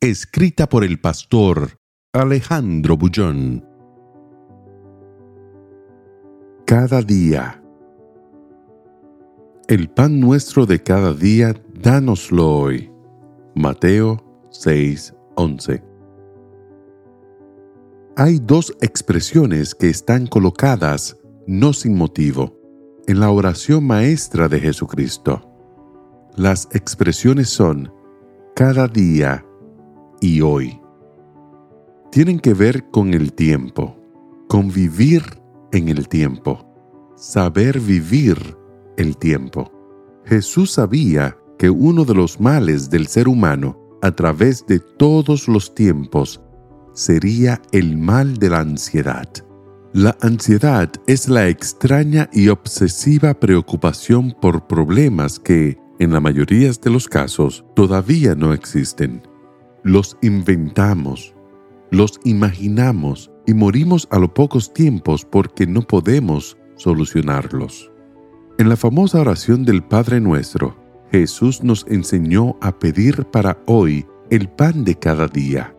Escrita por el pastor Alejandro Bullón. Cada día. El pan nuestro de cada día, dánoslo hoy. Mateo 6:11. Hay dos expresiones que están colocadas, no sin motivo, en la oración maestra de Jesucristo. Las expresiones son cada día y hoy. Tienen que ver con el tiempo, con vivir en el tiempo, saber vivir el tiempo. Jesús sabía que uno de los males del ser humano a través de todos los tiempos sería el mal de la ansiedad. La ansiedad es la extraña y obsesiva preocupación por problemas que, en la mayoría de los casos, todavía no existen. Los inventamos, los imaginamos y morimos a los pocos tiempos porque no podemos solucionarlos. En la famosa oración del Padre Nuestro, Jesús nos enseñó a pedir para hoy el pan de cada día.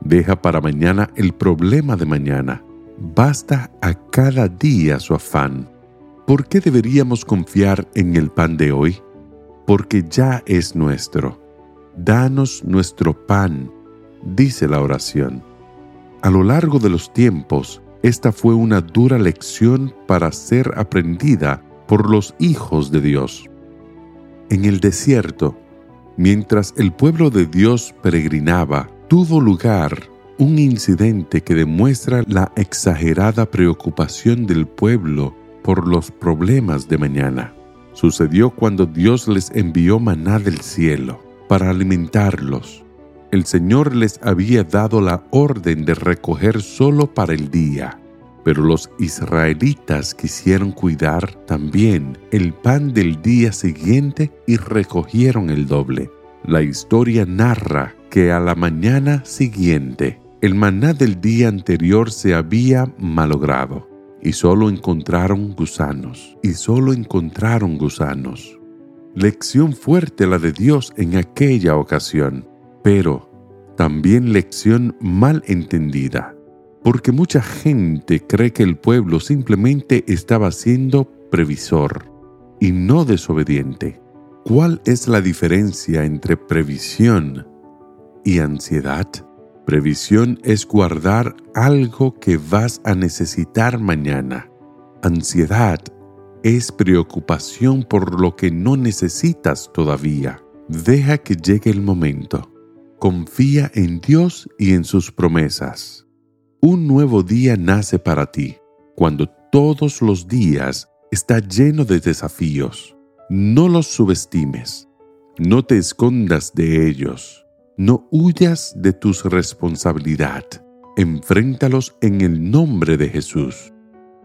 Deja para mañana el problema de mañana. Basta a cada día su afán. ¿Por qué deberíamos confiar en el pan de hoy? Porque ya es nuestro. Danos nuestro pan, dice la oración. A lo largo de los tiempos, esta fue una dura lección para ser aprendida por los hijos de Dios. En el desierto, mientras el pueblo de Dios peregrinaba, tuvo lugar un incidente que demuestra la exagerada preocupación del pueblo por los problemas de mañana. Sucedió cuando Dios les envió maná del cielo para alimentarlos. El Señor les había dado la orden de recoger solo para el día pero los israelitas quisieron cuidar también el pan del día siguiente y recogieron el doble. La historia narra que a la mañana siguiente el maná del día anterior se había malogrado y solo encontraron gusanos, y solo encontraron gusanos. Lección fuerte la de Dios en aquella ocasión, pero también lección mal entendida porque mucha gente cree que el pueblo simplemente estaba siendo previsor y no desobediente. ¿Cuál es la diferencia entre previsión y ansiedad? Previsión es guardar algo que vas a necesitar mañana. Ansiedad es preocupación por lo que no necesitas todavía. Deja que llegue el momento. Confía en Dios y en sus promesas. Un nuevo día nace para ti cuando todos los días está lleno de desafíos. No los subestimes, no te escondas de ellos, no huyas de tus responsabilidad. Enfréntalos en el nombre de Jesús.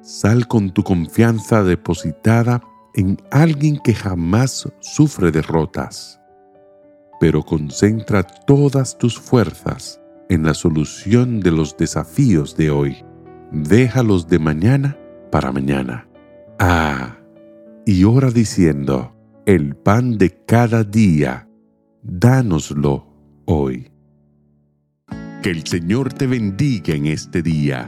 Sal con tu confianza depositada en alguien que jamás sufre derrotas, pero concentra todas tus fuerzas en la solución de los desafíos de hoy. Déjalos de mañana para mañana. Ah, y ora diciendo, el pan de cada día, dánoslo hoy. Que el Señor te bendiga en este día.